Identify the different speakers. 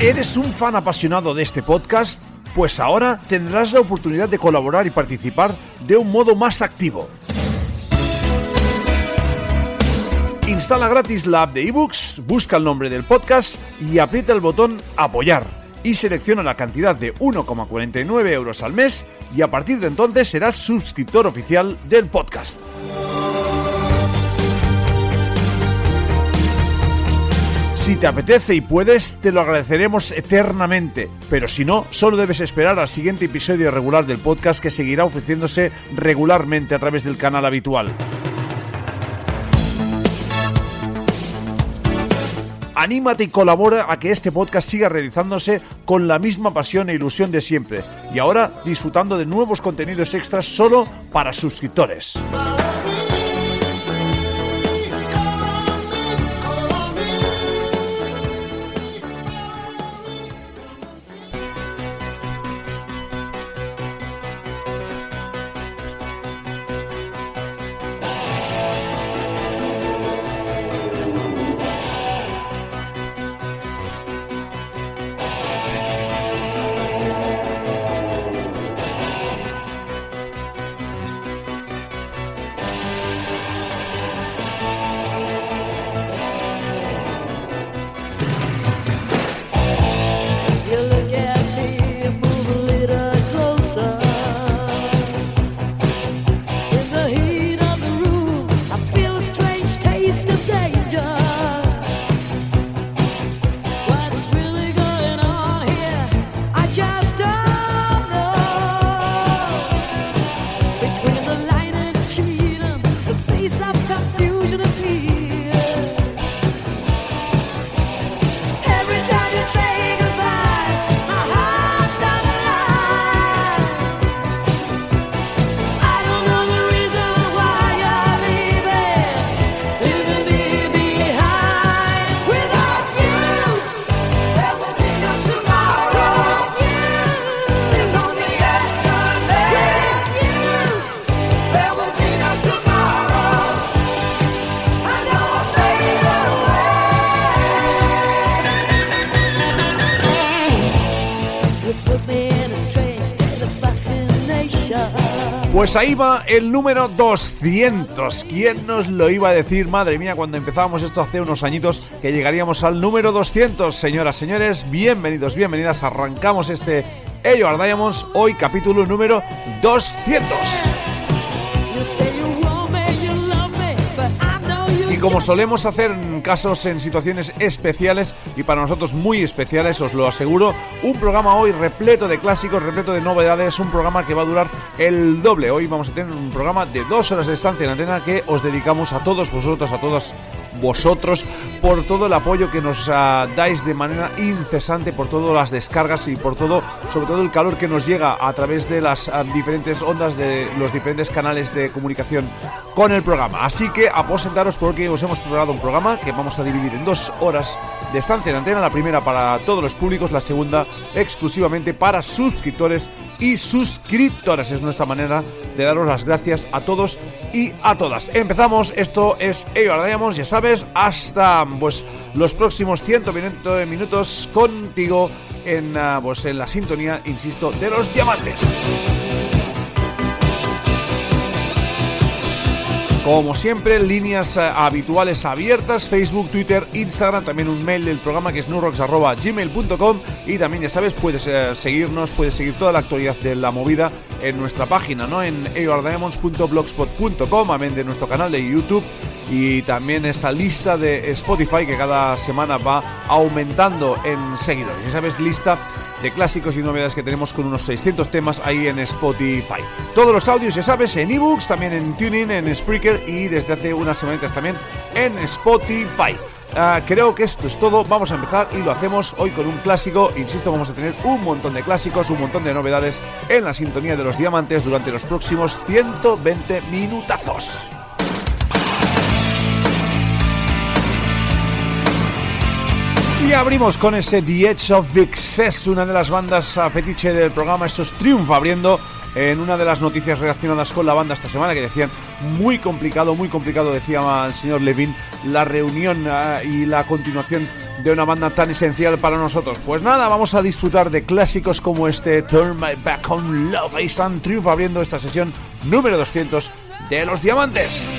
Speaker 1: ¿Eres un fan apasionado de este podcast? Pues ahora tendrás la oportunidad de colaborar y participar de un modo más activo. Instala gratis la app de ebooks, busca el nombre del podcast y aprieta el botón apoyar y selecciona la cantidad de 1,49 euros al mes y a partir de entonces serás suscriptor oficial del podcast. Si te apetece y puedes, te lo agradeceremos eternamente, pero si no, solo debes esperar al siguiente episodio regular del podcast que seguirá ofreciéndose regularmente a través del canal habitual. Anímate y colabora a que este podcast siga realizándose con la misma pasión e ilusión de siempre, y ahora disfrutando de nuevos contenidos extras solo para suscriptores. Pues ahí va el número 200. ¿Quién nos lo iba a decir? Madre mía, cuando empezábamos esto hace unos añitos que llegaríamos al número 200. Señoras, señores, bienvenidos, bienvenidas. Arrancamos este Ello Diamonds, hoy capítulo número 200. Y como solemos hacer en casos en situaciones especiales y para nosotros muy especiales, os lo aseguro, un programa hoy repleto de clásicos, repleto de novedades, un programa que va a durar el doble. Hoy vamos a tener un programa de dos horas de estancia en antena que os dedicamos a todos vosotros, a todas vosotros por todo el apoyo que nos ah, dais de manera incesante, por todas las descargas y por todo, sobre todo el calor que nos llega a través de las ah, diferentes ondas de los diferentes canales de comunicación con el programa. Así que aposentaros porque os hemos preparado un programa que vamos a dividir en dos horas de estancia en antena, la primera para todos los públicos, la segunda exclusivamente para suscriptores y suscriptoras. Es nuestra manera de daros las gracias a todos y a todas. Empezamos, esto es Ello Diamonds, ya sabes, hasta pues los próximos 120 minutos contigo en, ah, pues, en la sintonía, insisto, de los diamantes. Como siempre, líneas eh, habituales abiertas, Facebook, Twitter, Instagram, también un mail del programa que es nurrox.gmail.com y también, ya sabes, puedes eh, seguirnos, puedes seguir toda la actualidad de la movida en nuestra página, ¿no? En aordiamonds.blogspot.com, amén de nuestro canal de YouTube y también esa lista de Spotify que cada semana va aumentando en seguidores. Ya sabes, lista de clásicos y novedades que tenemos con unos 600 temas ahí en Spotify. Todos los audios, ya sabes, en ebooks, también en Tuning, en Spreaker y desde hace unas semanitas también en Spotify. Ah, creo que esto es todo. Vamos a empezar y lo hacemos hoy con un clásico. Insisto, vamos a tener un montón de clásicos, un montón de novedades en la sintonía de los diamantes durante los próximos 120 minutazos. Y abrimos con ese The Edge of the Excess, una de las bandas a fetiche del programa. Esto es Triumph abriendo en una de las noticias relacionadas con la banda esta semana que decían muy complicado, muy complicado, decía el señor Levin, la reunión ah, y la continuación
Speaker 2: de una banda tan esencial para nosotros. Pues nada, vamos a disfrutar de clásicos como este Turn My Back on Love y Sun Triumph abriendo esta sesión número 200 de Los Diamantes.